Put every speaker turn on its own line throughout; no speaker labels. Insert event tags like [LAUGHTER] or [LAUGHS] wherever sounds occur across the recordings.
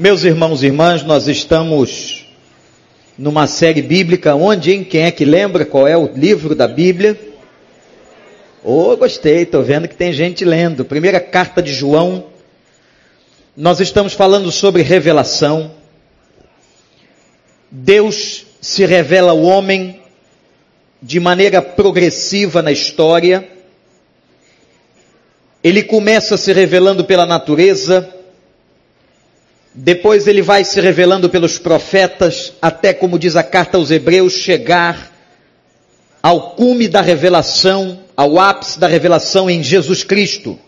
Meus irmãos e irmãs, nós estamos numa série bíblica onde? Quem é que lembra qual é o livro da Bíblia? Oh, gostei, estou vendo que tem gente lendo. Primeira carta de João. Nós estamos falando sobre revelação. Deus se revela ao homem de maneira progressiva na história. Ele começa se revelando pela natureza, depois ele vai se revelando pelos profetas, até como diz a carta aos Hebreus, chegar ao cume da revelação, ao ápice da revelação em Jesus Cristo.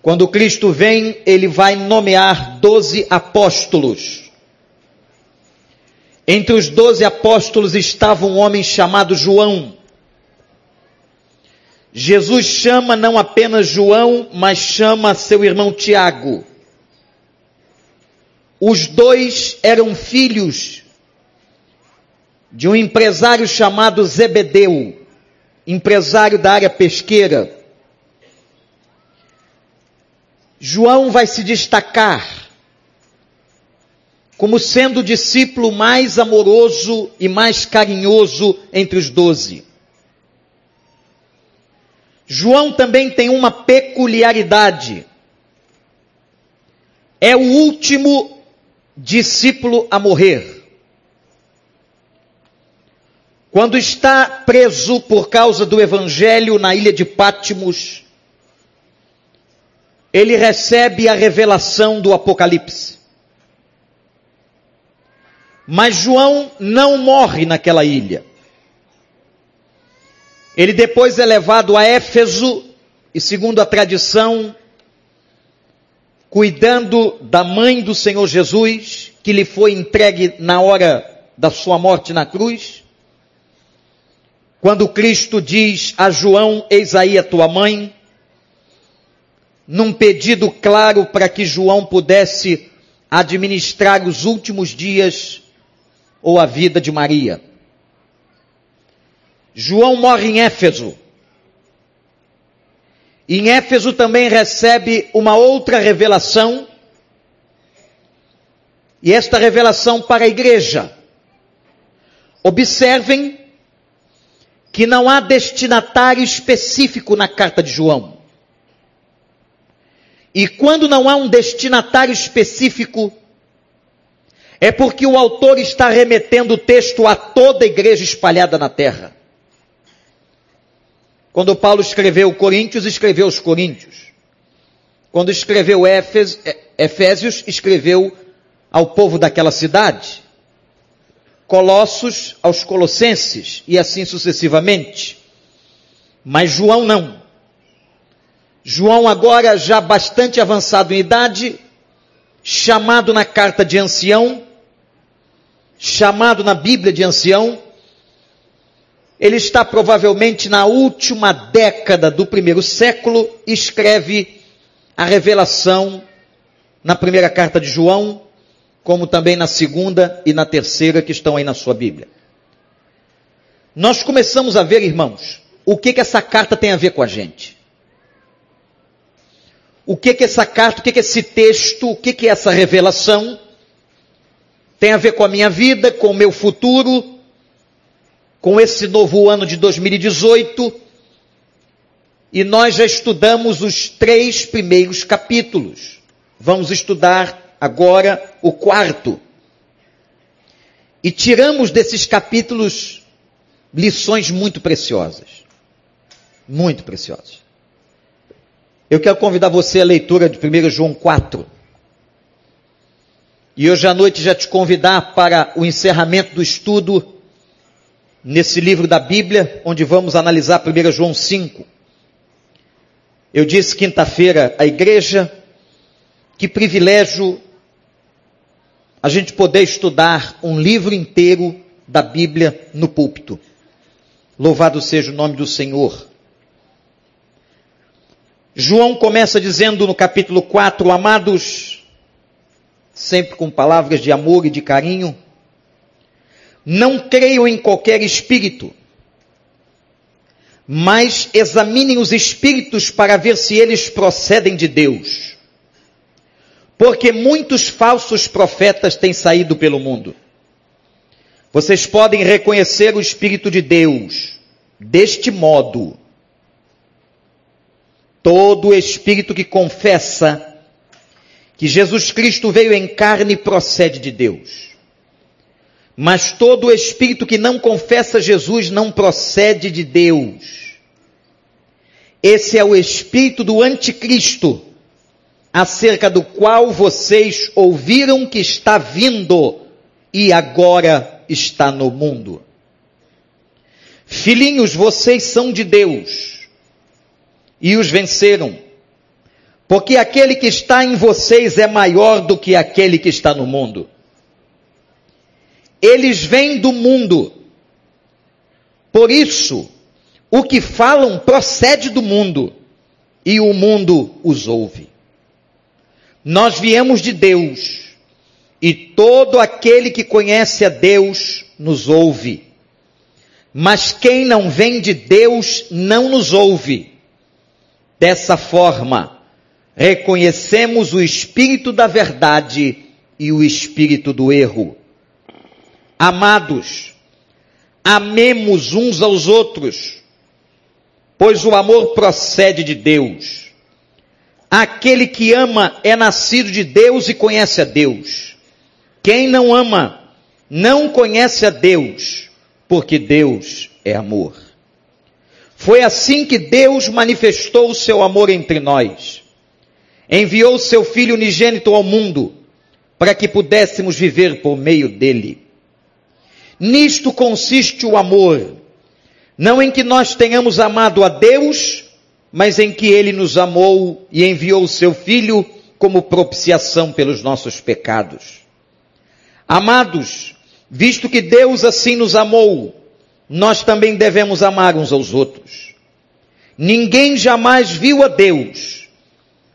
Quando Cristo vem, ele vai nomear doze apóstolos. Entre os doze apóstolos estava um homem chamado João. Jesus chama não apenas João, mas chama seu irmão Tiago. Os dois eram filhos de um empresário chamado Zebedeu, empresário da área pesqueira. João vai se destacar como sendo o discípulo mais amoroso e mais carinhoso entre os doze. João também tem uma peculiaridade. É o último discípulo a morrer. Quando está preso por causa do evangelho na ilha de Pátimos, ele recebe a revelação do Apocalipse. Mas João não morre naquela ilha. Ele depois é levado a Éfeso e, segundo a tradição, cuidando da mãe do Senhor Jesus, que lhe foi entregue na hora da sua morte na cruz. Quando Cristo diz a João, eis aí a tua mãe, num pedido claro para que João pudesse administrar os últimos dias ou a vida de Maria. João morre em Éfeso. Em Éfeso também recebe uma outra revelação, e esta revelação para a igreja. Observem que não há destinatário específico na carta de João. E quando não há um destinatário específico, é porque o autor está remetendo o texto a toda a igreja espalhada na terra. Quando Paulo escreveu Coríntios, escreveu os Coríntios. Quando escreveu Efésios, escreveu ao povo daquela cidade. Colossos aos Colossenses e assim sucessivamente. Mas João não. João agora já bastante avançado em idade, chamado na carta de ancião, chamado na Bíblia de ancião, ele está provavelmente na última década do primeiro século, escreve a revelação na primeira carta de João, como também na segunda e na terceira que estão aí na sua Bíblia. Nós começamos a ver, irmãos, o que que essa carta tem a ver com a gente. O que que essa carta, o que que esse texto, o que que essa revelação tem a ver com a minha vida, com o meu futuro, com esse novo ano de 2018 e nós já estudamos os três primeiros capítulos. Vamos estudar agora o quarto. E tiramos desses capítulos lições muito preciosas. Muito preciosas. Eu quero convidar você à leitura de 1 João 4. E hoje à noite já te convidar para o encerramento do estudo nesse livro da Bíblia, onde vamos analisar 1 João 5. Eu disse quinta-feira à igreja, que privilégio a gente poder estudar um livro inteiro da Bíblia no púlpito. Louvado seja o nome do Senhor. João começa dizendo no capítulo 4, amados, sempre com palavras de amor e de carinho, não creiam em qualquer espírito, mas examinem os espíritos para ver se eles procedem de Deus. Porque muitos falsos profetas têm saído pelo mundo. Vocês podem reconhecer o Espírito de Deus deste modo. Todo espírito que confessa que Jesus Cristo veio em carne procede de Deus. Mas todo espírito que não confessa Jesus não procede de Deus. Esse é o espírito do anticristo, acerca do qual vocês ouviram que está vindo e agora está no mundo. Filhinhos, vocês são de Deus e os venceram, porque aquele que está em vocês é maior do que aquele que está no mundo. Eles vêm do mundo, por isso, o que falam procede do mundo e o mundo os ouve. Nós viemos de Deus e todo aquele que conhece a Deus nos ouve. Mas quem não vem de Deus não nos ouve. Dessa forma, reconhecemos o espírito da verdade e o espírito do erro. Amados, amemos uns aos outros, pois o amor procede de Deus. Aquele que ama é nascido de Deus e conhece a Deus. Quem não ama não conhece a Deus, porque Deus é amor. Foi assim que Deus manifestou o seu amor entre nós. Enviou seu Filho unigênito ao mundo para que pudéssemos viver por meio dele. Nisto consiste o amor não em que nós tenhamos amado a Deus, mas em que Ele nos amou e enviou o Seu Filho como propiciação pelos nossos pecados. Amados, visto que Deus assim nos amou, nós também devemos amar uns aos outros. Ninguém jamais viu a Deus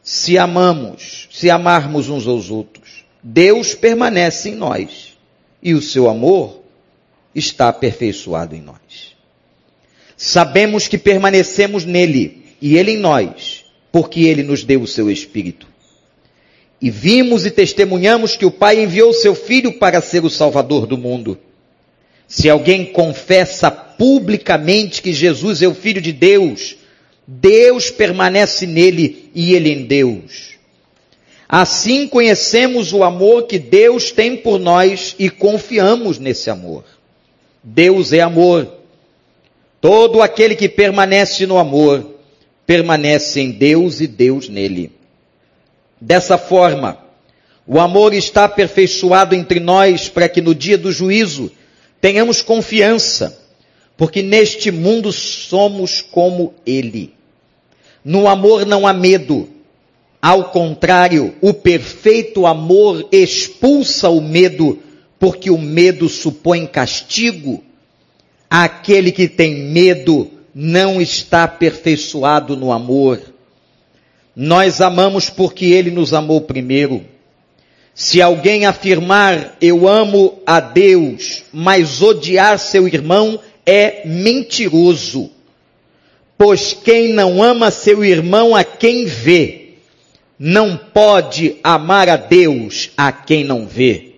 se amamos, se amarmos uns aos outros. Deus permanece em nós e o seu amor está aperfeiçoado em nós. Sabemos que permanecemos nele e ele em nós, porque ele nos deu o seu Espírito. E vimos e testemunhamos que o Pai enviou seu Filho para ser o Salvador do mundo. Se alguém confessa publicamente que Jesus é o Filho de Deus, Deus permanece nele e ele em Deus. Assim conhecemos o amor que Deus tem por nós e confiamos nesse amor. Deus é amor. Todo aquele que permanece no amor, permanece em Deus e Deus nele. Dessa forma, o amor está aperfeiçoado entre nós para que no dia do juízo tenhamos confiança, porque neste mundo somos como Ele. No amor não há medo. Ao contrário, o perfeito amor expulsa o medo, porque o medo supõe castigo Aquele que tem medo não está aperfeiçoado no amor. Nós amamos porque ele nos amou primeiro. Se alguém afirmar eu amo a Deus, mas odiar seu irmão é mentiroso. Pois quem não ama seu irmão a quem vê, não pode amar a Deus a quem não vê.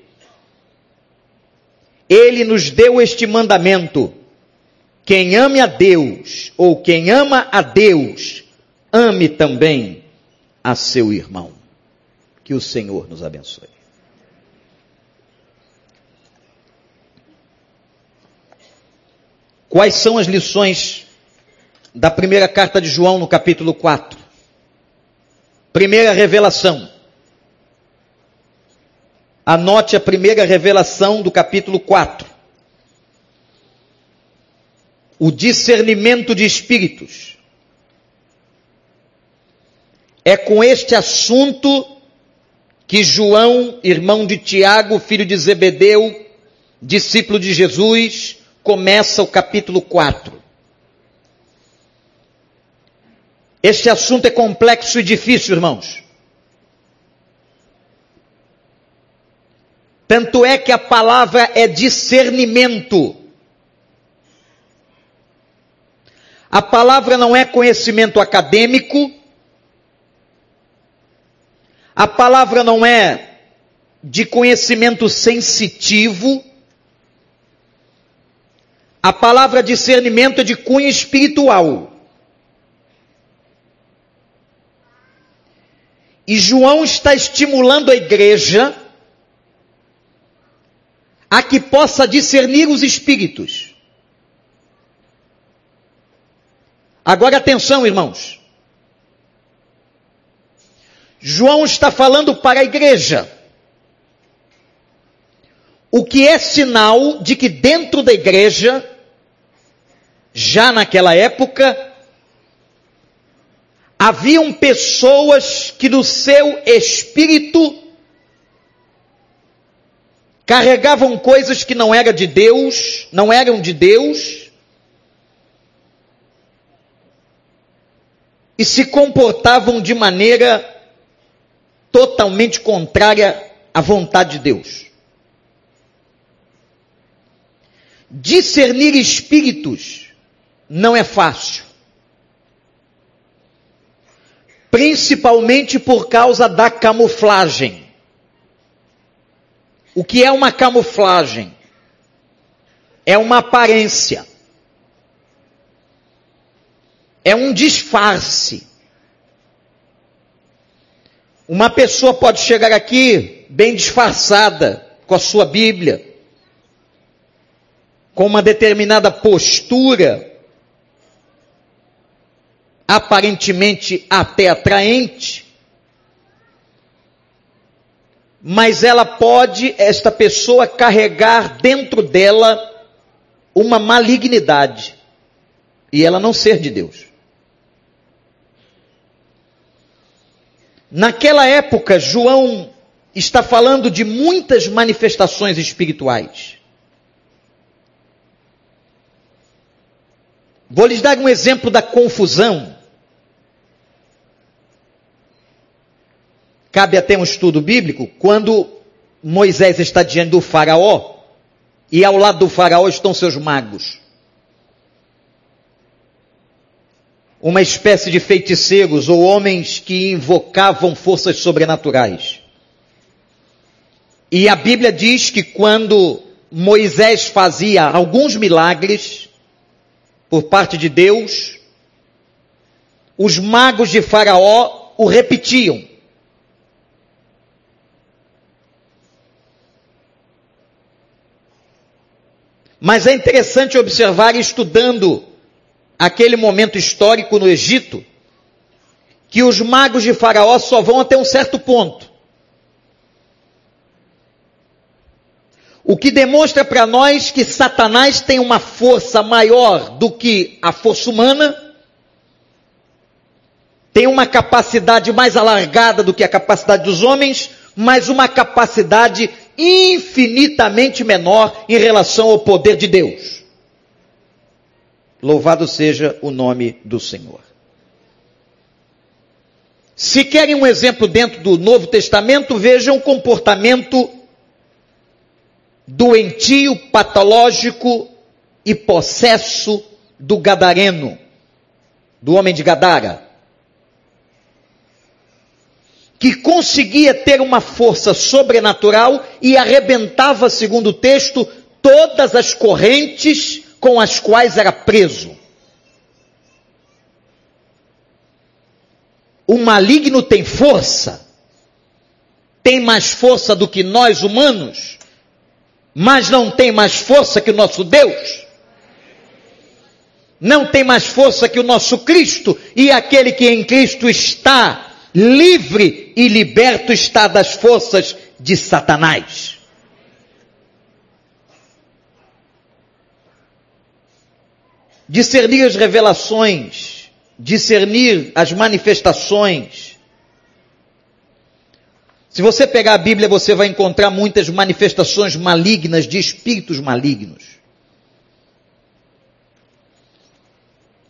Ele nos deu este mandamento quem ame a Deus, ou quem ama a Deus, ame também a seu irmão. Que o Senhor nos abençoe. Quais são as lições da primeira carta de João no capítulo 4? Primeira revelação. Anote a primeira revelação do capítulo 4 o discernimento de espíritos. É com este assunto que João, irmão de Tiago, filho de Zebedeu, discípulo de Jesus, começa o capítulo 4. Este assunto é complexo e difícil, irmãos. Tanto é que a palavra é discernimento. A palavra não é conhecimento acadêmico. A palavra não é de conhecimento sensitivo. A palavra discernimento é de cunho espiritual. E João está estimulando a igreja a que possa discernir os espíritos. Agora atenção, irmãos. João está falando para a igreja. O que é sinal de que dentro da igreja, já naquela época, haviam pessoas que no seu espírito carregavam coisas que não eram de Deus, não eram de Deus, e se comportavam de maneira totalmente contrária à vontade de Deus. Discernir espíritos não é fácil. Principalmente por causa da camuflagem. O que é uma camuflagem? É uma aparência. É um disfarce. Uma pessoa pode chegar aqui bem disfarçada com a sua Bíblia, com uma determinada postura, aparentemente até atraente, mas ela pode, esta pessoa, carregar dentro dela uma malignidade e ela não ser de Deus. Naquela época, João está falando de muitas manifestações espirituais. Vou lhes dar um exemplo da confusão. Cabe até um estudo bíblico quando Moisés está diante do faraó e ao lado do faraó estão seus magos. uma espécie de feiticeiros ou homens que invocavam forças sobrenaturais. E a Bíblia diz que quando Moisés fazia alguns milagres por parte de Deus, os magos de Faraó o repetiam. Mas é interessante observar, estudando aquele momento histórico no Egito, que os magos de Faraó só vão até um certo ponto. O que demonstra para nós que Satanás tem uma força maior do que a força humana, tem uma capacidade mais alargada do que a capacidade dos homens, mas uma capacidade infinitamente menor em relação ao poder de Deus. Louvado seja o nome do Senhor. Se querem um exemplo dentro do Novo Testamento, vejam o comportamento doentio, patológico e possesso do Gadareno, do homem de Gadara, que conseguia ter uma força sobrenatural e arrebentava, segundo o texto, todas as correntes com as quais era preso. O maligno tem força, tem mais força do que nós humanos, mas não tem mais força que o nosso Deus. Não tem mais força que o nosso Cristo, e aquele que em Cristo está livre e liberto está das forças de Satanás. discernir as revelações, discernir as manifestações. Se você pegar a Bíblia, você vai encontrar muitas manifestações malignas de espíritos malignos.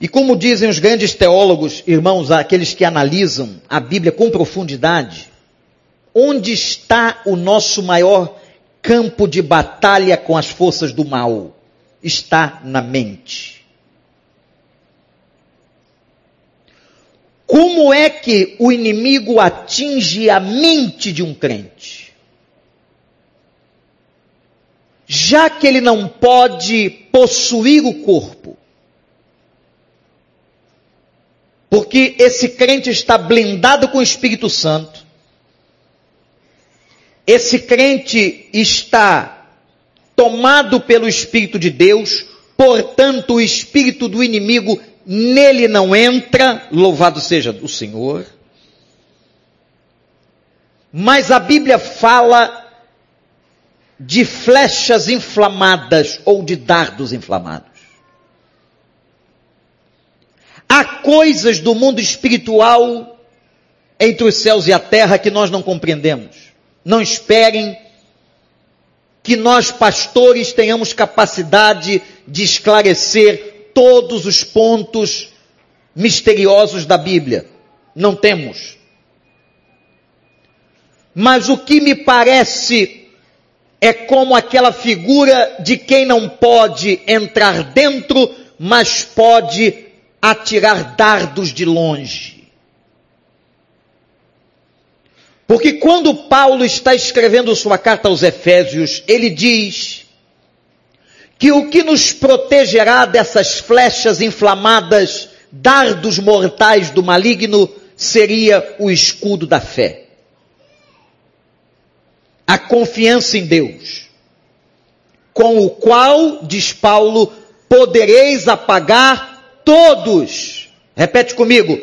E como dizem os grandes teólogos, irmãos, aqueles que analisam a Bíblia com profundidade, onde está o nosso maior campo de batalha com as forças do mal? Está na mente. Como é que o inimigo atinge a mente de um crente? Já que ele não pode possuir o corpo, porque esse crente está blindado com o Espírito Santo, esse crente está tomado pelo Espírito de Deus, portanto o espírito do inimigo nele não entra, louvado seja o Senhor. Mas a Bíblia fala de flechas inflamadas ou de dardos inflamados. Há coisas do mundo espiritual entre os céus e a terra que nós não compreendemos. Não esperem que nós, pastores, tenhamos capacidade de esclarecer todos os pontos misteriosos da Bíblia. Não temos. Mas o que me parece é como aquela figura de quem não pode entrar dentro, mas pode atirar dardos de longe. Porque quando Paulo está escrevendo sua carta aos Efésios, ele diz que o que nos protegerá dessas flechas inflamadas, dardos mortais do maligno, seria o escudo da fé. A confiança em Deus, com o qual, diz Paulo, podereis apagar todos. Repete comigo,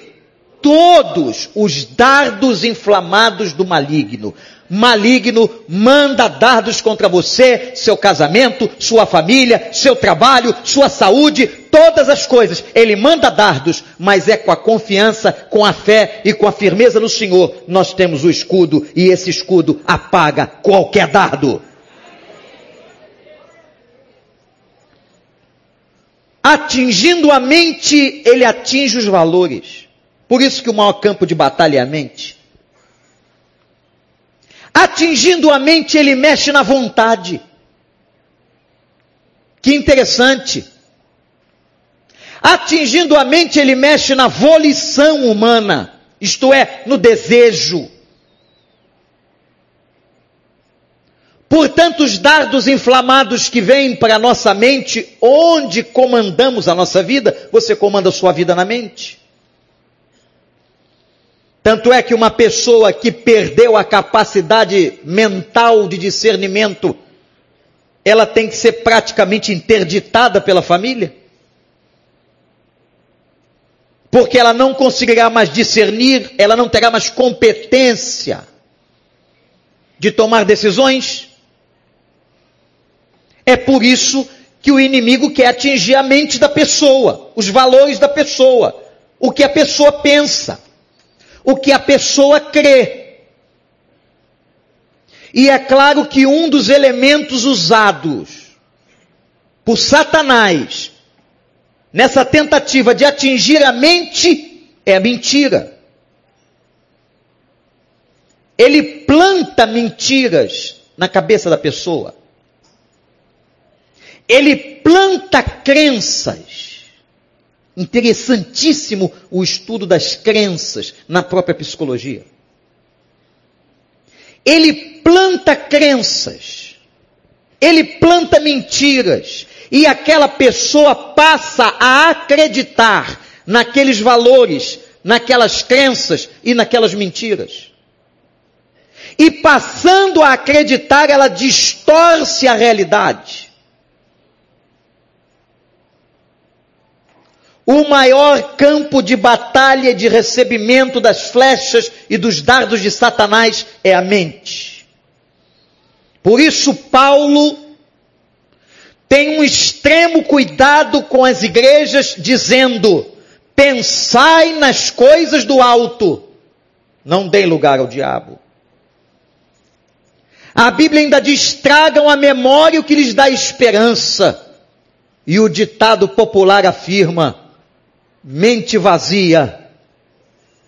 todos os dardos inflamados do maligno. Maligno manda dardos contra você, seu casamento, sua família, seu trabalho, sua saúde, todas as coisas. Ele manda dardos, mas é com a confiança, com a fé e com a firmeza no Senhor nós temos o escudo e esse escudo apaga qualquer dardo. Atingindo a mente, ele atinge os valores. Por isso que o maior campo de batalha é a mente. Atingindo a mente, ele mexe na vontade. Que interessante. Atingindo a mente, ele mexe na volição humana, isto é, no desejo. Portanto, os dardos inflamados que vêm para a nossa mente, onde comandamos a nossa vida, você comanda a sua vida na mente. Tanto é que uma pessoa que perdeu a capacidade mental de discernimento, ela tem que ser praticamente interditada pela família. Porque ela não conseguirá mais discernir, ela não terá mais competência de tomar decisões. É por isso que o inimigo quer atingir a mente da pessoa, os valores da pessoa, o que a pessoa pensa o que a pessoa crê. E é claro que um dos elementos usados por Satanás nessa tentativa de atingir a mente é a mentira. Ele planta mentiras na cabeça da pessoa. Ele planta crenças Interessantíssimo o estudo das crenças na própria psicologia. Ele planta crenças, ele planta mentiras, e aquela pessoa passa a acreditar naqueles valores, naquelas crenças e naquelas mentiras. E passando a acreditar, ela distorce a realidade. O maior campo de batalha de recebimento das flechas e dos dardos de Satanás é a mente. Por isso, Paulo tem um extremo cuidado com as igrejas, dizendo: pensai nas coisas do alto, não deem lugar ao diabo. A Bíblia ainda diz: tragam a memória o que lhes dá esperança. E o ditado popular afirma: mente vazia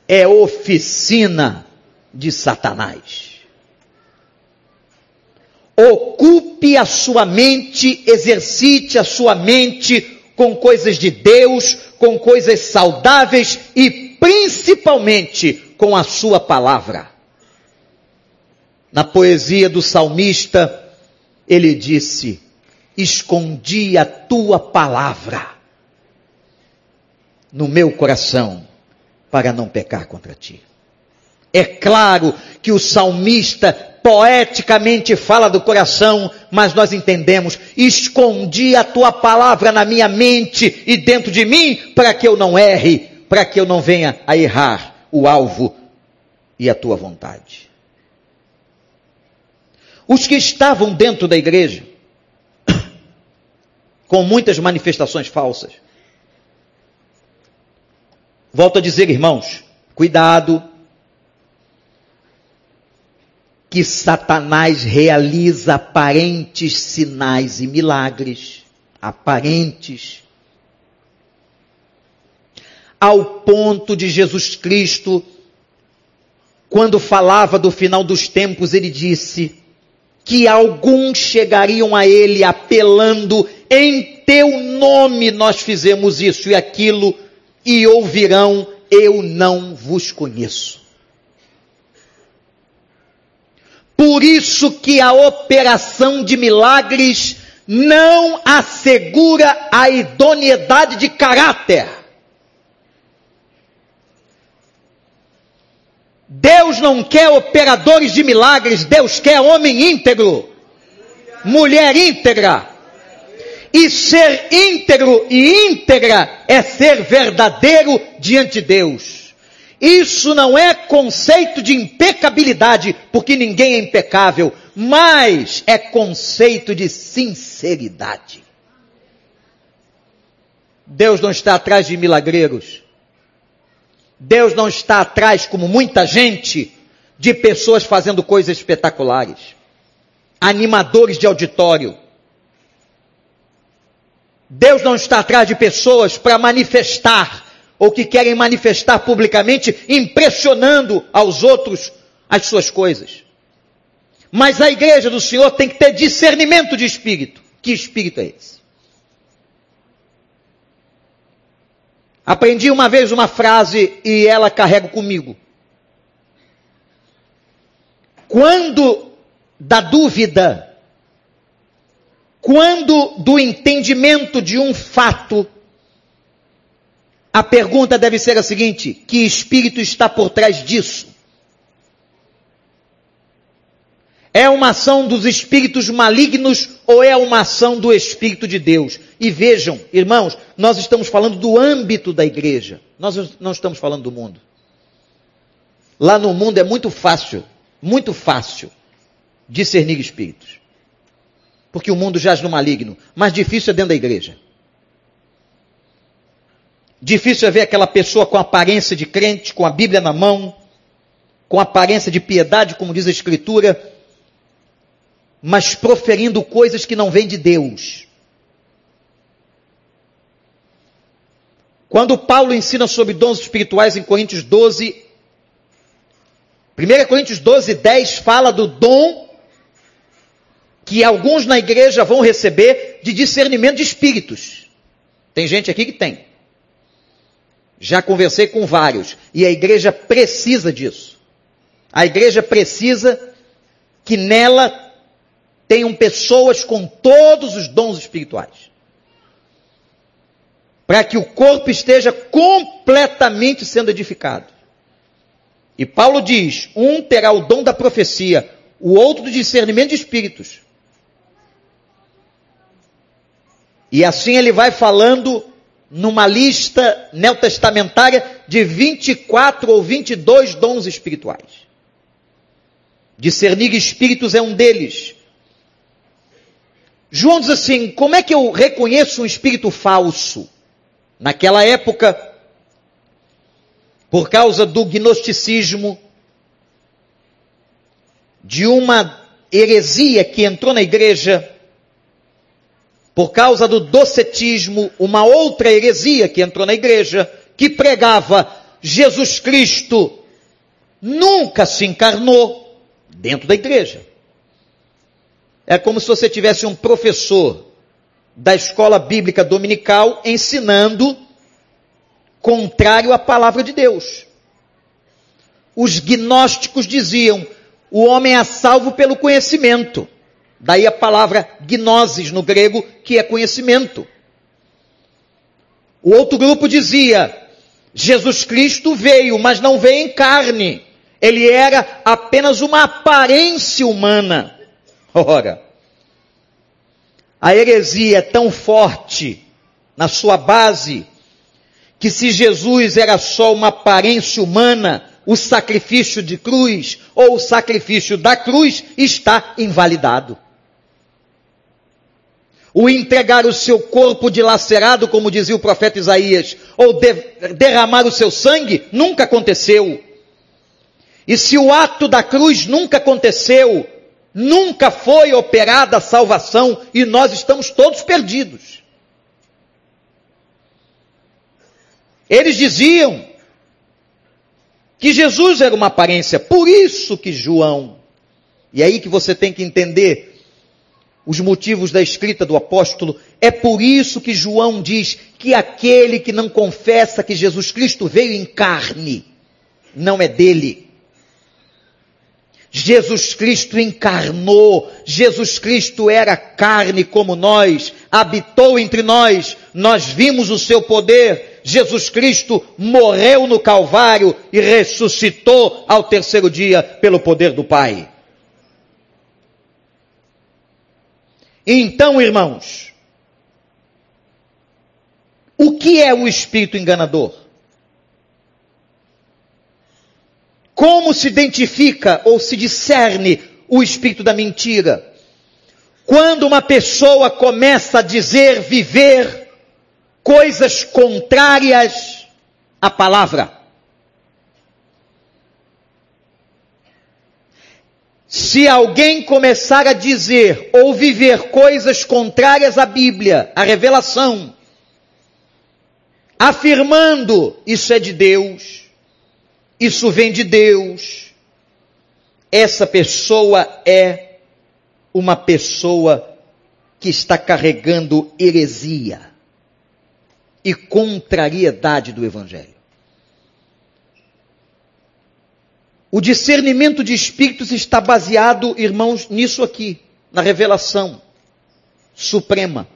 é oficina de Satanás. Ocupe a sua mente, exercite a sua mente com coisas de Deus, com coisas saudáveis e principalmente com a sua palavra. Na poesia do salmista, ele disse: Escondi a tua palavra no meu coração para não pecar contra ti. É claro que o salmista poeticamente fala do coração, mas nós entendemos, escondi a tua palavra na minha mente e dentro de mim para que eu não erre, para que eu não venha a errar o alvo e a tua vontade. Os que estavam dentro da igreja, [COUGHS] com muitas manifestações falsas, volto a dizer, irmãos, cuidado que Satanás realiza aparentes sinais e milagres, aparentes, ao ponto de Jesus Cristo, quando falava do final dos tempos, ele disse que alguns chegariam a ele apelando em teu nome nós fizemos isso e aquilo e ouvirão eu não vos conheço. Por isso que a operação de milagres não assegura a idoneidade de caráter. Deus não quer operadores de milagres, Deus quer homem íntegro, mulher íntegra. E ser íntegro e íntegra é ser verdadeiro diante de Deus. Isso não é conceito de impecabilidade, porque ninguém é impecável, mas é conceito de sinceridade. Deus não está atrás de milagreiros. Deus não está atrás, como muita gente, de pessoas fazendo coisas espetaculares. Animadores de auditório. Deus não está atrás de pessoas para manifestar ou que querem manifestar publicamente, impressionando aos outros as suas coisas. Mas a igreja do Senhor tem que ter discernimento de espírito. Que espírito é esse? Aprendi uma vez uma frase e ela carrego comigo. Quando da dúvida, quando do entendimento de um fato, a pergunta deve ser a seguinte: que espírito está por trás disso? É uma ação dos espíritos malignos ou é uma ação do Espírito de Deus? E vejam, irmãos, nós estamos falando do âmbito da igreja, nós não estamos falando do mundo. Lá no mundo é muito fácil, muito fácil discernir espíritos. Porque o mundo jaz no maligno, mas difícil é dentro da igreja. Difícil é ver aquela pessoa com aparência de crente, com a Bíblia na mão, com aparência de piedade, como diz a Escritura, mas proferindo coisas que não vêm de Deus. Quando Paulo ensina sobre dons espirituais em Coríntios 12, 1 Coríntios 12, 10 fala do dom que alguns na igreja vão receber de discernimento de espíritos. Tem gente aqui que tem. Já conversei com vários. E a igreja precisa disso. A igreja precisa que nela tenham pessoas com todos os dons espirituais. Para que o corpo esteja completamente sendo edificado. E Paulo diz: um terá o dom da profecia, o outro do discernimento de espíritos. E assim ele vai falando numa lista neotestamentária de 24 ou 22 dons espirituais. Discernir espíritos é um deles. João diz assim: como é que eu reconheço um espírito falso? Naquela época, por causa do gnosticismo, de uma heresia que entrou na igreja, por causa do docetismo, uma outra heresia que entrou na igreja, que pregava Jesus Cristo nunca se encarnou dentro da igreja. É como se você tivesse um professor da escola bíblica dominical ensinando contrário à palavra de Deus. Os gnósticos diziam: o homem é salvo pelo conhecimento. Daí a palavra gnosis no grego, que é conhecimento. O outro grupo dizia: Jesus Cristo veio, mas não veio em carne. Ele era apenas uma aparência humana. [LAUGHS] Ora, a heresia é tão forte na sua base que se Jesus era só uma aparência humana, o sacrifício de cruz ou o sacrifício da cruz está invalidado. O entregar o seu corpo dilacerado, como dizia o profeta Isaías, ou de, derramar o seu sangue, nunca aconteceu. E se o ato da cruz nunca aconteceu, nunca foi operada a salvação e nós estamos todos perdidos. Eles diziam que Jesus era uma aparência, por isso que João, e é aí que você tem que entender os motivos da escrita do apóstolo, é por isso que João diz que aquele que não confessa que Jesus Cristo veio em carne, não é dele. Jesus Cristo encarnou, Jesus Cristo era carne como nós, habitou entre nós, nós vimos o seu poder. Jesus Cristo morreu no Calvário e ressuscitou ao terceiro dia pelo poder do Pai. Então, irmãos, o que é o espírito enganador? Como se identifica ou se discerne o espírito da mentira? Quando uma pessoa começa a dizer, viver coisas contrárias à palavra. Se alguém começar a dizer ou viver coisas contrárias à Bíblia, à revelação, afirmando isso é de Deus, isso vem de Deus, essa pessoa é uma pessoa que está carregando heresia e contrariedade do Evangelho. O discernimento de espíritos está baseado, irmãos, nisso aqui, na revelação suprema,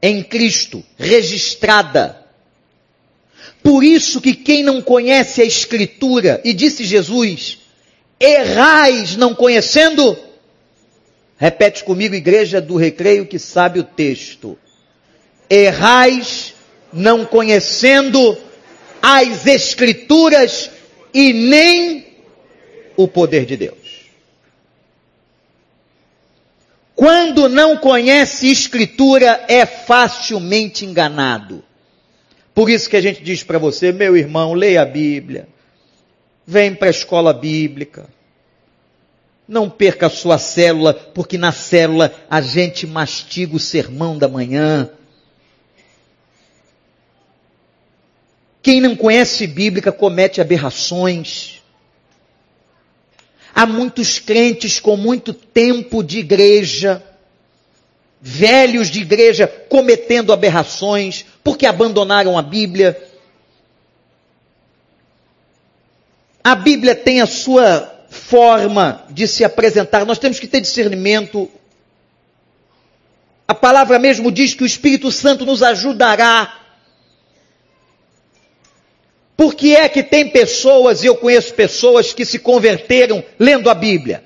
em Cristo, registrada. Por isso que quem não conhece a Escritura, e disse Jesus, errais não conhecendo, repete comigo, igreja do recreio que sabe o texto, errais não conhecendo as Escrituras e nem o poder de Deus. Quando não conhece Escritura, é facilmente enganado. Por isso que a gente diz para você, meu irmão, leia a Bíblia, vem para a escola bíblica, não perca a sua célula, porque na célula a gente mastiga o sermão da manhã. Quem não conhece Bíblia comete aberrações. Há muitos crentes com muito tempo de igreja, velhos de igreja cometendo aberrações, porque abandonaram a Bíblia. A Bíblia tem a sua forma de se apresentar, nós temos que ter discernimento. A palavra mesmo diz que o Espírito Santo nos ajudará por que é que tem pessoas, e eu conheço pessoas que se converteram lendo a Bíblia?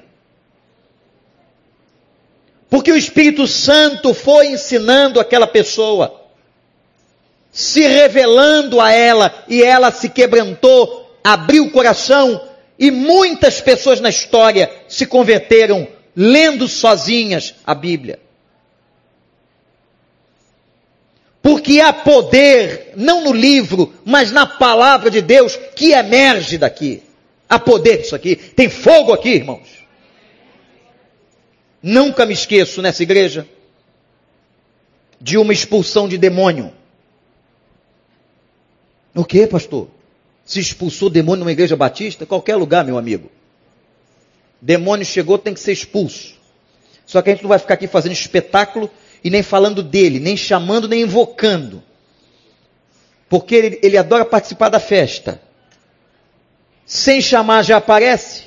Porque o Espírito Santo foi ensinando aquela pessoa, se revelando a ela, e ela se quebrantou, abriu o coração, e muitas pessoas na história se converteram lendo sozinhas a Bíblia. Porque há poder, não no livro, mas na palavra de Deus que emerge daqui. Há poder disso aqui. Tem fogo aqui, irmãos. Nunca me esqueço nessa igreja de uma expulsão de demônio. O que, pastor? Se expulsou demônio numa igreja batista? Qualquer lugar, meu amigo. Demônio chegou, tem que ser expulso. Só que a gente não vai ficar aqui fazendo espetáculo e nem falando dele, nem chamando, nem invocando. porque ele, ele adora participar da festa. Sem chamar já aparece.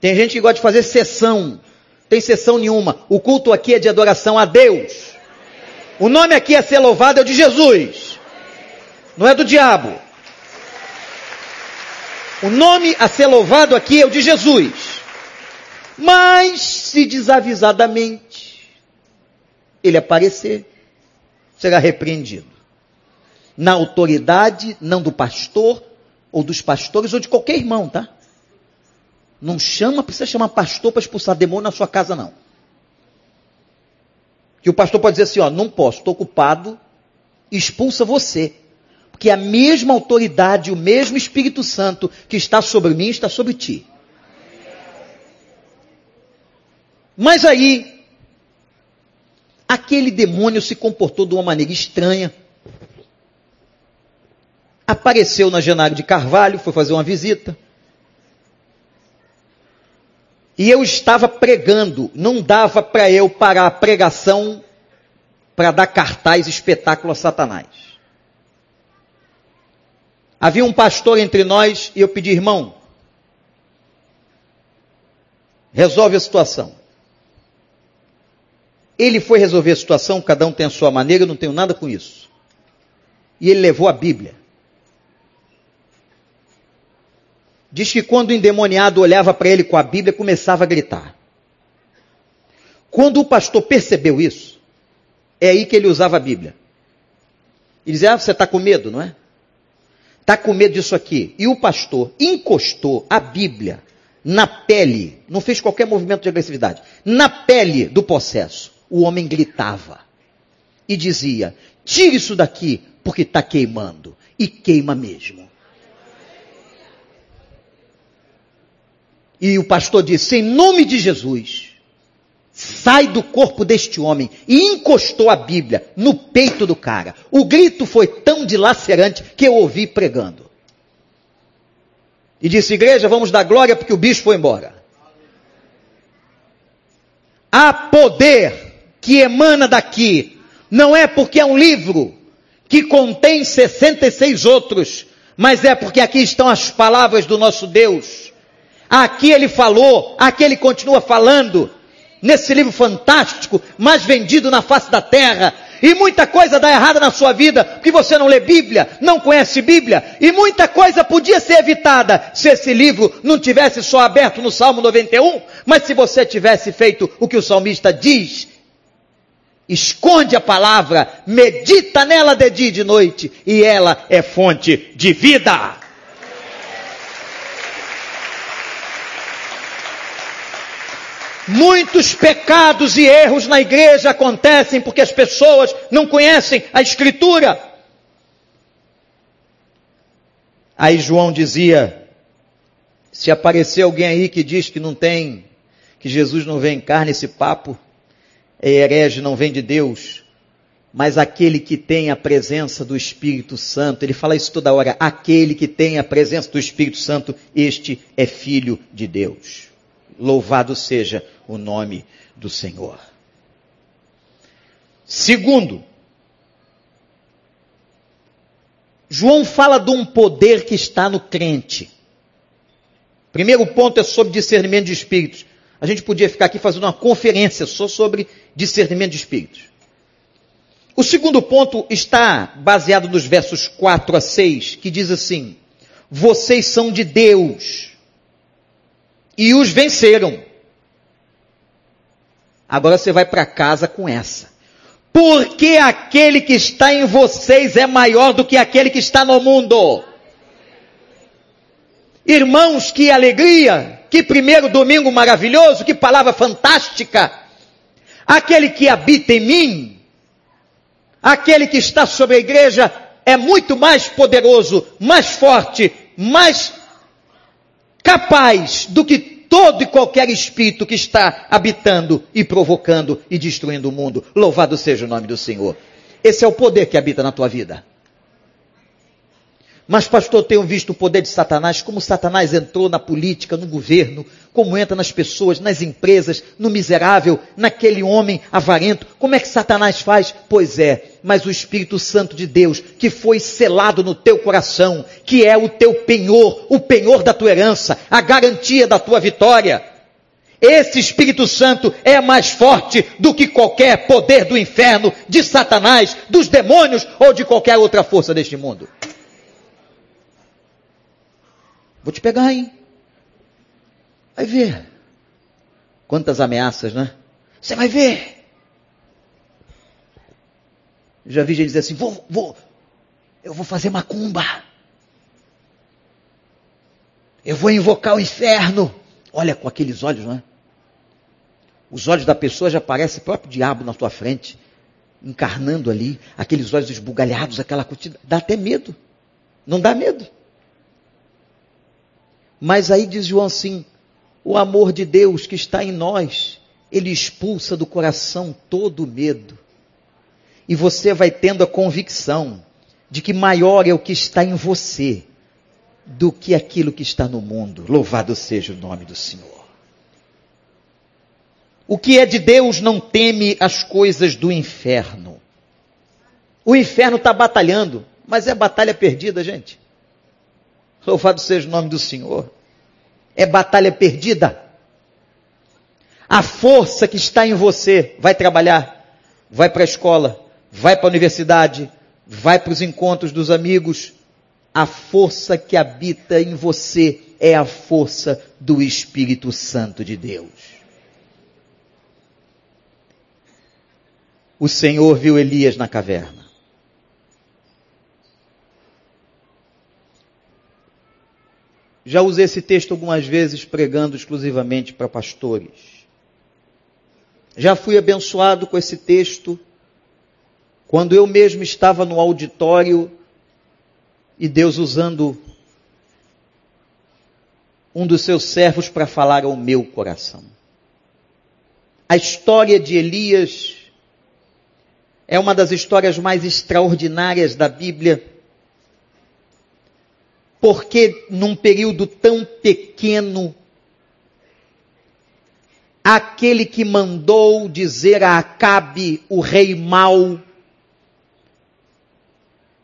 Tem gente que gosta de fazer sessão. Tem sessão nenhuma. O culto aqui é de adoração a Deus. O nome aqui a ser louvado é o de Jesus. Não é do diabo. O nome a ser louvado aqui é o de Jesus. Mas, se desavisadamente ele aparecer, será repreendido. Na autoridade, não do pastor, ou dos pastores, ou de qualquer irmão, tá? Não chama, precisa chamar pastor para expulsar demônio na sua casa, não. Que o pastor pode dizer assim, ó, não posso, estou ocupado, expulsa você. Porque a mesma autoridade, o mesmo Espírito Santo que está sobre mim, está sobre ti. Mas aí, aquele demônio se comportou de uma maneira estranha. Apareceu na Genário de Carvalho, foi fazer uma visita. E eu estava pregando, não dava para eu parar a pregação para dar cartaz espetáculo a Satanás. Havia um pastor entre nós e eu pedi, irmão, resolve a situação. Ele foi resolver a situação, cada um tem a sua maneira, eu não tenho nada com isso. E ele levou a Bíblia. Diz que quando o endemoniado olhava para ele com a Bíblia, começava a gritar. Quando o pastor percebeu isso, é aí que ele usava a Bíblia. Ele dizia, ah, você está com medo, não é? Está com medo disso aqui. E o pastor encostou a Bíblia na pele, não fez qualquer movimento de agressividade, na pele do possesso. O homem gritava e dizia: tire isso daqui, porque está queimando. E queima mesmo. E o pastor disse: em nome de Jesus, sai do corpo deste homem e encostou a Bíblia no peito do cara. O grito foi tão dilacerante que eu ouvi pregando. E disse, igreja, vamos dar glória porque o bicho foi embora. Há poder que emana daqui. Não é porque é um livro que contém 66 outros, mas é porque aqui estão as palavras do nosso Deus. Aqui ele falou, aqui ele continua falando nesse livro fantástico, mais vendido na face da terra. E muita coisa dá errada na sua vida, porque você não lê Bíblia, não conhece Bíblia, e muita coisa podia ser evitada se esse livro não tivesse só aberto no Salmo 91, mas se você tivesse feito o que o salmista diz, esconde a palavra, medita nela de dia e de noite, e ela é fonte de vida. Muitos pecados e erros na igreja acontecem porque as pessoas não conhecem a Escritura. Aí João dizia: se aparecer alguém aí que diz que não tem, que Jesus não vem em carne, esse papo é herege, não vem de Deus. Mas aquele que tem a presença do Espírito Santo, ele fala isso toda hora, aquele que tem a presença do Espírito Santo, este é filho de Deus. Louvado seja o nome do Senhor. Segundo, João fala de um poder que está no crente. Primeiro ponto é sobre discernimento de espíritos. A gente podia ficar aqui fazendo uma conferência só sobre discernimento de espíritos. O segundo ponto está baseado nos versos 4 a 6, que diz assim: Vocês são de Deus e os venceram. Agora você vai para casa com essa. Porque aquele que está em vocês é maior do que aquele que está no mundo. Irmãos, que alegria! Que primeiro domingo maravilhoso! Que palavra fantástica! Aquele que habita em mim, aquele que está sobre a igreja, é muito mais poderoso, mais forte, mais capaz do que todo e qualquer espírito que está habitando e provocando e destruindo o mundo. Louvado seja o nome do Senhor. Esse é o poder que habita na tua vida. Mas, pastor, tenho visto o poder de Satanás, como Satanás entrou na política, no governo, como entra nas pessoas, nas empresas, no miserável, naquele homem avarento. Como é que Satanás faz? Pois é, mas o Espírito Santo de Deus, que foi selado no teu coração, que é o teu penhor, o penhor da tua herança, a garantia da tua vitória. Esse Espírito Santo é mais forte do que qualquer poder do inferno, de Satanás, dos demônios ou de qualquer outra força deste mundo. Vou te pegar, hein? Vai ver. Quantas ameaças, né? Você vai ver. Já vi gente dizer assim: vou, vou, eu vou fazer macumba. Eu vou invocar o inferno. Olha com aqueles olhos, não é? Os olhos da pessoa já parece o próprio diabo na tua frente, encarnando ali, aqueles olhos esbugalhados, aquela curtida. Dá até medo. Não dá medo. Mas aí diz João assim: o amor de Deus que está em nós, ele expulsa do coração todo o medo. E você vai tendo a convicção de que maior é o que está em você do que aquilo que está no mundo. Louvado seja o nome do Senhor. O que é de Deus não teme as coisas do inferno. O inferno está batalhando, mas é batalha perdida, gente. Louvado seja o nome do Senhor. É batalha perdida. A força que está em você vai trabalhar, vai para a escola, vai para a universidade, vai para os encontros dos amigos. A força que habita em você é a força do Espírito Santo de Deus. O Senhor viu Elias na caverna. Já usei esse texto algumas vezes pregando exclusivamente para pastores. Já fui abençoado com esse texto quando eu mesmo estava no auditório e Deus usando um dos seus servos para falar ao meu coração. A história de Elias é uma das histórias mais extraordinárias da Bíblia porque num período tão pequeno, aquele que mandou dizer a Acabe, o rei mau,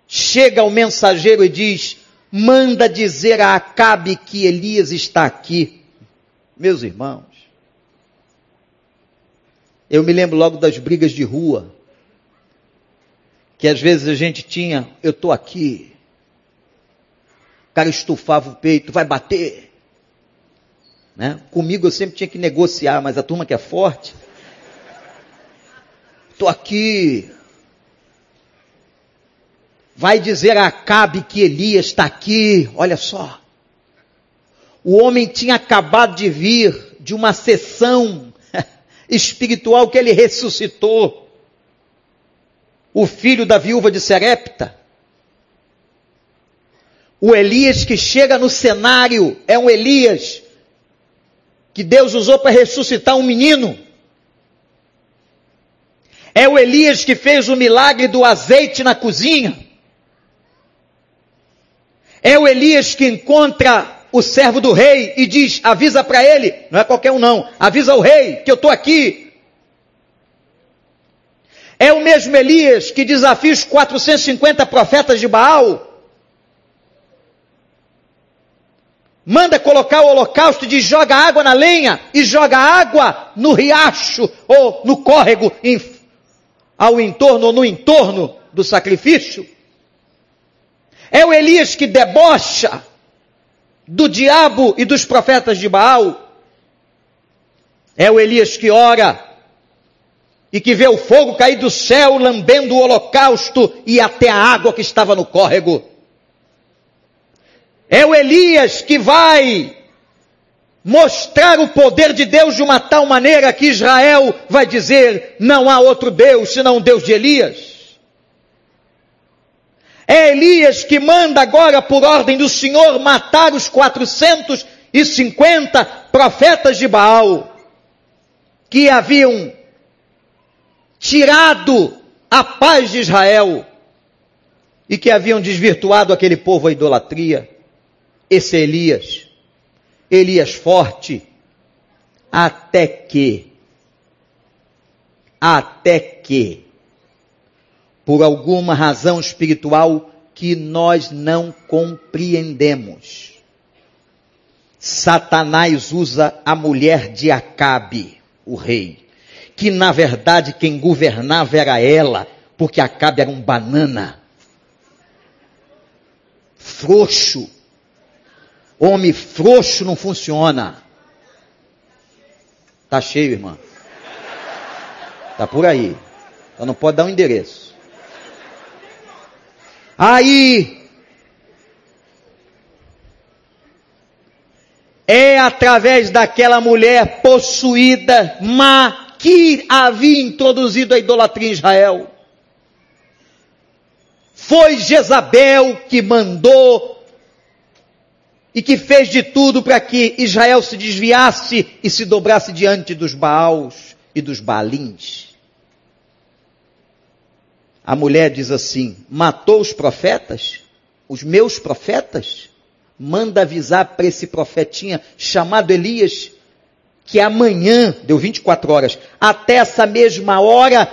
chega ao mensageiro e diz: manda dizer a Acabe que Elias está aqui. Meus irmãos, eu me lembro logo das brigas de rua, que às vezes a gente tinha, eu estou aqui, cara estufava o peito, vai bater. Né? Comigo eu sempre tinha que negociar, mas a turma que é forte. Estou aqui. Vai dizer a Acabe que Elias está aqui. Olha só. O homem tinha acabado de vir de uma sessão [LAUGHS] espiritual que ele ressuscitou. O filho da viúva de Serepta o Elias que chega no cenário é um Elias que Deus usou para ressuscitar um menino. É o Elias que fez o milagre do azeite na cozinha. É o Elias que encontra o servo do rei e diz: avisa para ele, não é qualquer um não, avisa o rei que eu estou aqui. É o mesmo Elias que desafia os 450 profetas de Baal manda colocar o holocausto e joga água na lenha e joga água no riacho ou no córrego em, ao entorno ou no entorno do sacrifício. É o Elias que debocha do diabo e dos profetas de Baal. É o Elias que ora e que vê o fogo cair do céu lambendo o holocausto e até a água que estava no córrego. É o Elias que vai mostrar o poder de Deus de uma tal maneira que Israel vai dizer: não há outro Deus senão o Deus de Elias. É Elias que manda agora, por ordem do Senhor, matar os 450 profetas de Baal, que haviam tirado a paz de Israel. e que haviam desvirtuado aquele povo à idolatria. Esse é Elias. Elias forte. Até que, até que, por alguma razão espiritual que nós não compreendemos, Satanás usa a mulher de Acabe, o rei, que na verdade quem governava era ela, porque Acabe era um banana frouxo. Homem frouxo não funciona. Tá cheio, irmã. Tá por aí. Então não pode dar um endereço. Aí é através daquela mulher possuída má que havia introduzido a idolatria em Israel. Foi Jezabel que mandou e que fez de tudo para que Israel se desviasse e se dobrasse diante dos Baals e dos Baalins. A mulher diz assim: matou os profetas, os meus profetas, manda avisar para esse profetinha chamado Elias que amanhã, deu 24 horas, até essa mesma hora,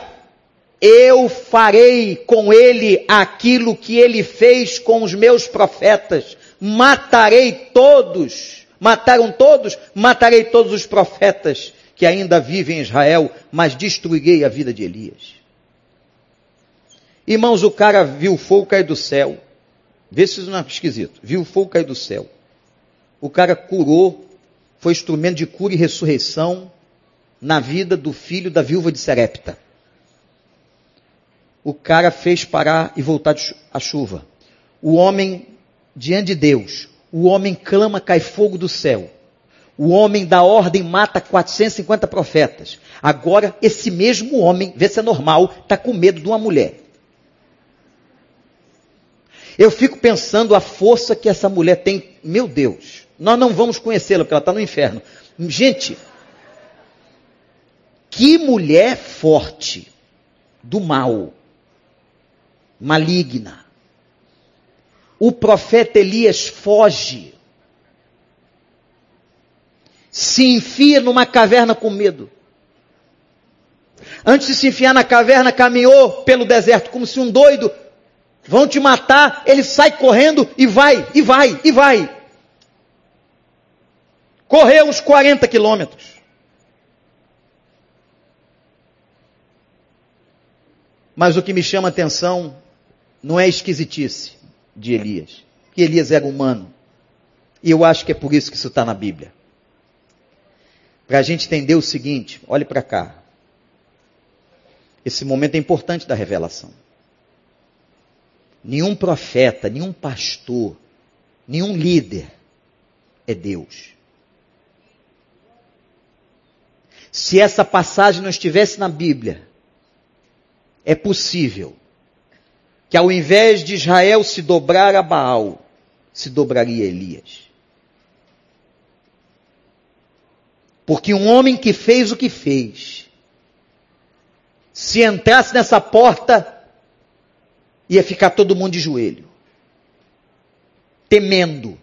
eu farei com ele aquilo que ele fez com os meus profetas. Matarei todos. Mataram todos? Matarei todos os profetas que ainda vivem em Israel, mas destruirei a vida de Elias. Irmãos, o cara viu fogo cair do céu. Vê se isso não é esquisito. Viu fogo cair do céu. O cara curou, foi instrumento de cura e ressurreição na vida do filho da viúva de Serepta o cara fez parar e voltar a chuva. O homem, diante de Deus, o homem clama, cai fogo do céu. O homem da ordem mata 450 profetas. Agora, esse mesmo homem, vê se é normal, está com medo de uma mulher. Eu fico pensando a força que essa mulher tem. Meu Deus, nós não vamos conhecê-la, porque ela está no inferno. Gente, que mulher forte do mal maligna. O profeta Elias foge. Se enfia numa caverna com medo. Antes de se enfiar na caverna, caminhou pelo deserto como se um doido. Vão te matar. Ele sai correndo e vai, e vai, e vai. Correu uns 40 quilômetros. Mas o que me chama a atenção não é esquisitice de Elias, que Elias era humano. E eu acho que é por isso que isso está na Bíblia. Para a gente entender o seguinte, olhe para cá. Esse momento é importante da revelação. Nenhum profeta, nenhum pastor, nenhum líder é Deus. Se essa passagem não estivesse na Bíblia, é possível que ao invés de Israel se dobrar a Baal, se dobraria Elias. Porque um homem que fez o que fez, se entrasse nessa porta, ia ficar todo mundo de joelho, temendo.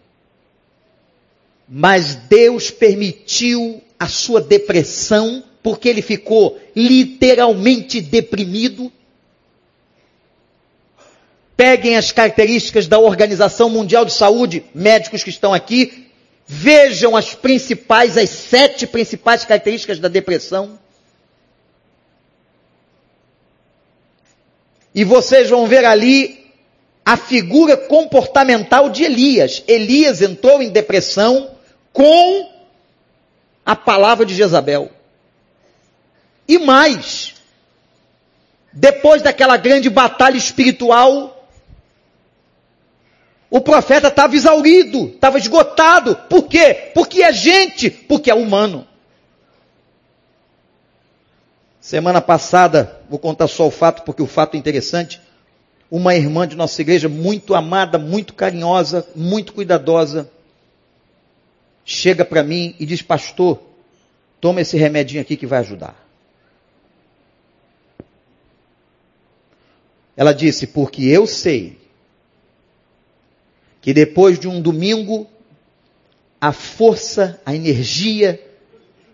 Mas Deus permitiu a sua depressão, porque ele ficou literalmente deprimido Peguem as características da Organização Mundial de Saúde, médicos que estão aqui, vejam as principais, as sete principais características da depressão. E vocês vão ver ali a figura comportamental de Elias. Elias entrou em depressão com a palavra de Jezabel. E mais, depois daquela grande batalha espiritual, o profeta estava exaurido, estava esgotado. Por quê? Porque é gente, porque é humano. Semana passada, vou contar só o fato, porque o fato é interessante. Uma irmã de nossa igreja, muito amada, muito carinhosa, muito cuidadosa, chega para mim e diz: Pastor, toma esse remedinho aqui que vai ajudar. Ela disse: Porque eu sei que depois de um domingo, a força, a energia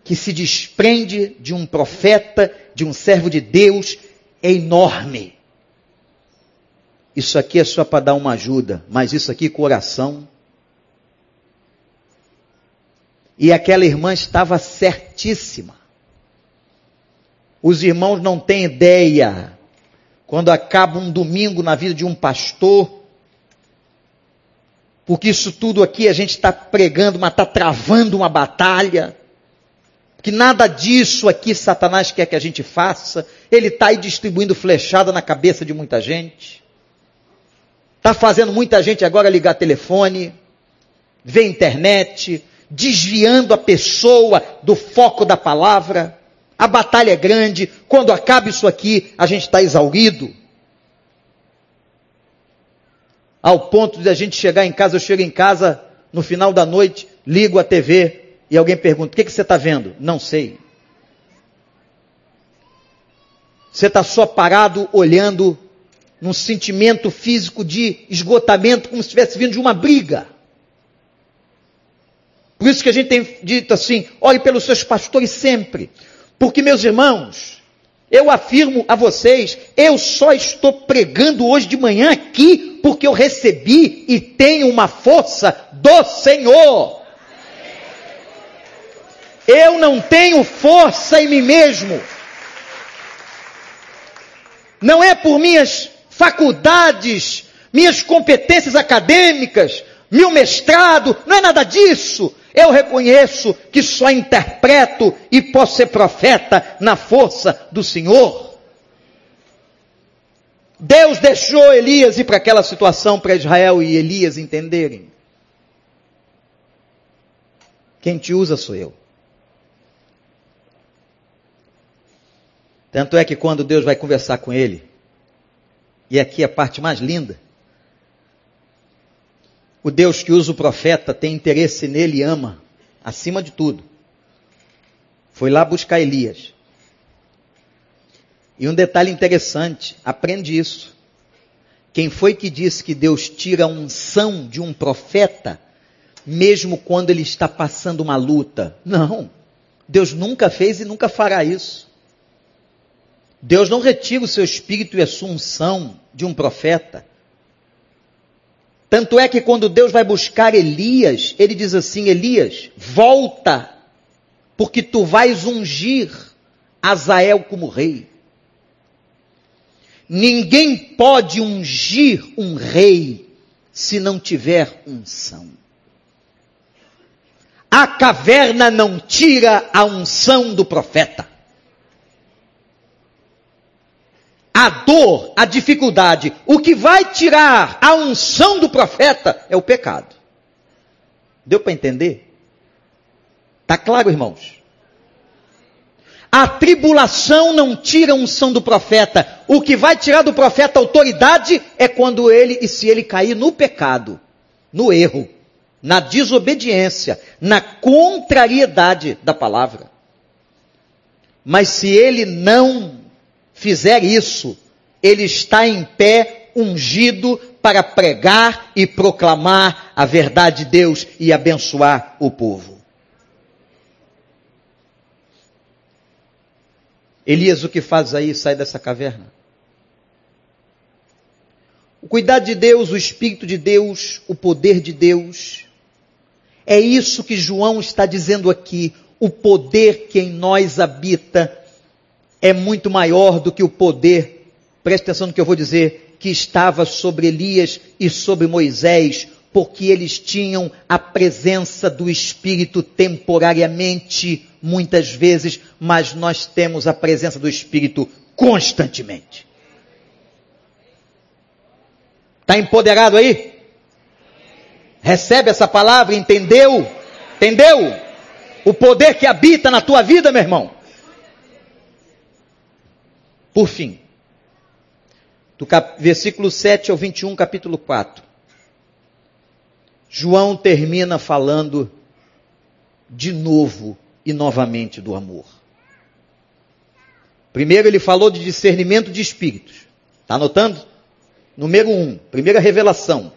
que se desprende de um profeta, de um servo de Deus, é enorme. Isso aqui é só para dar uma ajuda, mas isso aqui, coração. E aquela irmã estava certíssima. Os irmãos não têm ideia, quando acaba um domingo na vida de um pastor, porque isso tudo aqui a gente está pregando, mas está travando uma batalha. Que nada disso aqui Satanás quer que a gente faça. Ele está aí distribuindo flechada na cabeça de muita gente. Está fazendo muita gente agora ligar telefone, ver internet, desviando a pessoa do foco da palavra. A batalha é grande. Quando acaba isso aqui, a gente está exaurido ao ponto de a gente chegar em casa, eu chego em casa no final da noite, ligo a TV e alguém pergunta: o que, que você está vendo? Não sei. Você está só parado olhando num sentimento físico de esgotamento, como se estivesse vindo de uma briga. Por isso que a gente tem dito assim: olhe pelos seus pastores sempre. Porque, meus irmãos, eu afirmo a vocês, eu só estou pregando hoje de manhã aqui porque eu recebi e tenho uma força do Senhor. Eu não tenho força em mim mesmo. Não é por minhas faculdades, minhas competências acadêmicas, meu mestrado, não é nada disso. Eu reconheço que só interpreto e posso ser profeta na força do Senhor. Deus deixou Elias ir para aquela situação para Israel e Elias entenderem. Quem te usa sou eu. Tanto é que quando Deus vai conversar com ele, e aqui é a parte mais linda, o Deus que usa o profeta tem interesse nele e ama, acima de tudo. Foi lá buscar Elias. E um detalhe interessante, aprende isso. Quem foi que disse que Deus tira a unção de um profeta, mesmo quando ele está passando uma luta? Não. Deus nunca fez e nunca fará isso. Deus não retira o seu espírito e a sua unção de um profeta. Tanto é que quando Deus vai buscar Elias, ele diz assim: Elias, volta, porque tu vais ungir Azael como rei. Ninguém pode ungir um rei se não tiver unção. A caverna não tira a unção do profeta. a dor, a dificuldade, o que vai tirar a unção do profeta é o pecado. Deu para entender? Tá claro, irmãos? A tribulação não tira a unção do profeta. O que vai tirar do profeta autoridade é quando ele e se ele cair no pecado, no erro, na desobediência, na contrariedade da palavra. Mas se ele não fizer isso, ele está em pé, ungido para pregar e proclamar a verdade de Deus e abençoar o povo. Elias, o que faz aí? Sai dessa caverna. O cuidado de Deus, o Espírito de Deus, o poder de Deus. É isso que João está dizendo aqui. O poder que em nós habita é muito maior do que o poder, preste atenção no que eu vou dizer, que estava sobre Elias e sobre Moisés, porque eles tinham a presença do Espírito temporariamente, muitas vezes, mas nós temos a presença do Espírito constantemente. Está empoderado aí? Recebe essa palavra, entendeu? Entendeu? O poder que habita na tua vida, meu irmão. Por fim, do cap... versículo 7 ao 21, capítulo 4. João termina falando de novo e novamente do amor. Primeiro ele falou de discernimento de espíritos. Está anotando? Número um, primeira revelação.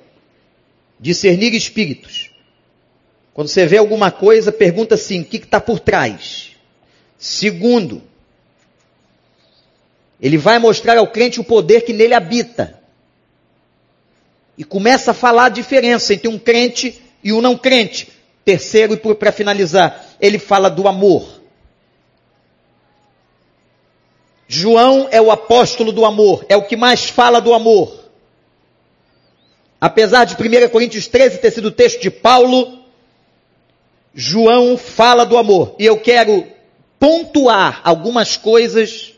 discernir espíritos. Quando você vê alguma coisa, pergunta assim: o que está por trás? Segundo, ele vai mostrar ao crente o poder que nele habita. E começa a falar a diferença entre um crente e um não crente. Terceiro, e para finalizar, ele fala do amor. João é o apóstolo do amor, é o que mais fala do amor. Apesar de 1 Coríntios 13 ter sido texto de Paulo, João fala do amor. E eu quero pontuar algumas coisas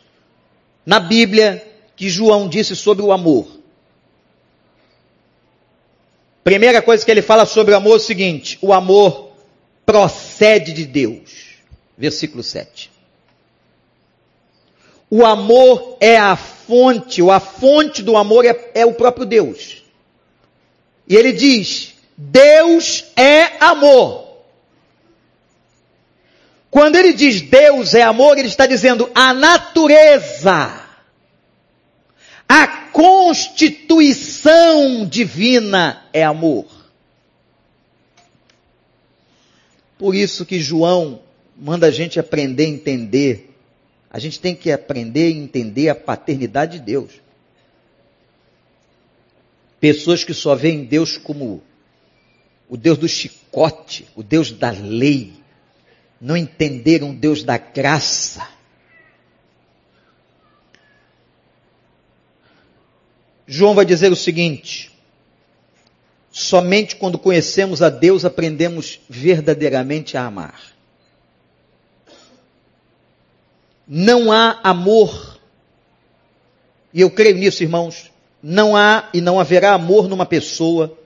na Bíblia que João disse sobre o amor. Primeira coisa que ele fala sobre o amor é o seguinte: o amor procede de Deus. Versículo 7. O amor é a fonte, a fonte do amor é, é o próprio Deus. E ele diz: Deus é amor. Quando ele diz Deus é amor, ele está dizendo a natureza, a constituição divina é amor. Por isso que João manda a gente aprender a entender a gente tem que aprender e entender a paternidade de Deus. Pessoas que só veem Deus como o Deus do chicote, o Deus da lei, não entenderam o Deus da graça. João vai dizer o seguinte: somente quando conhecemos a Deus aprendemos verdadeiramente a amar. não há amor. E eu creio nisso, irmãos. Não há e não haverá amor numa pessoa.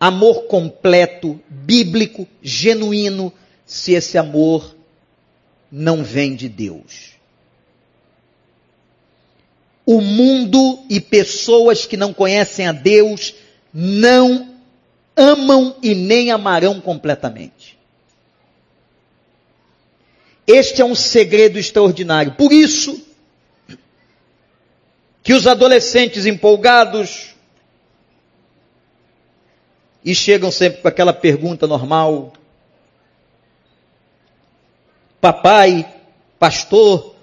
Amor completo, bíblico, genuíno, se esse amor não vem de Deus. O mundo e pessoas que não conhecem a Deus não amam e nem amarão completamente. Este é um segredo extraordinário. Por isso, que os adolescentes empolgados e chegam sempre com aquela pergunta normal: Papai, pastor,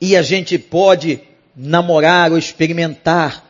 e a gente pode namorar ou experimentar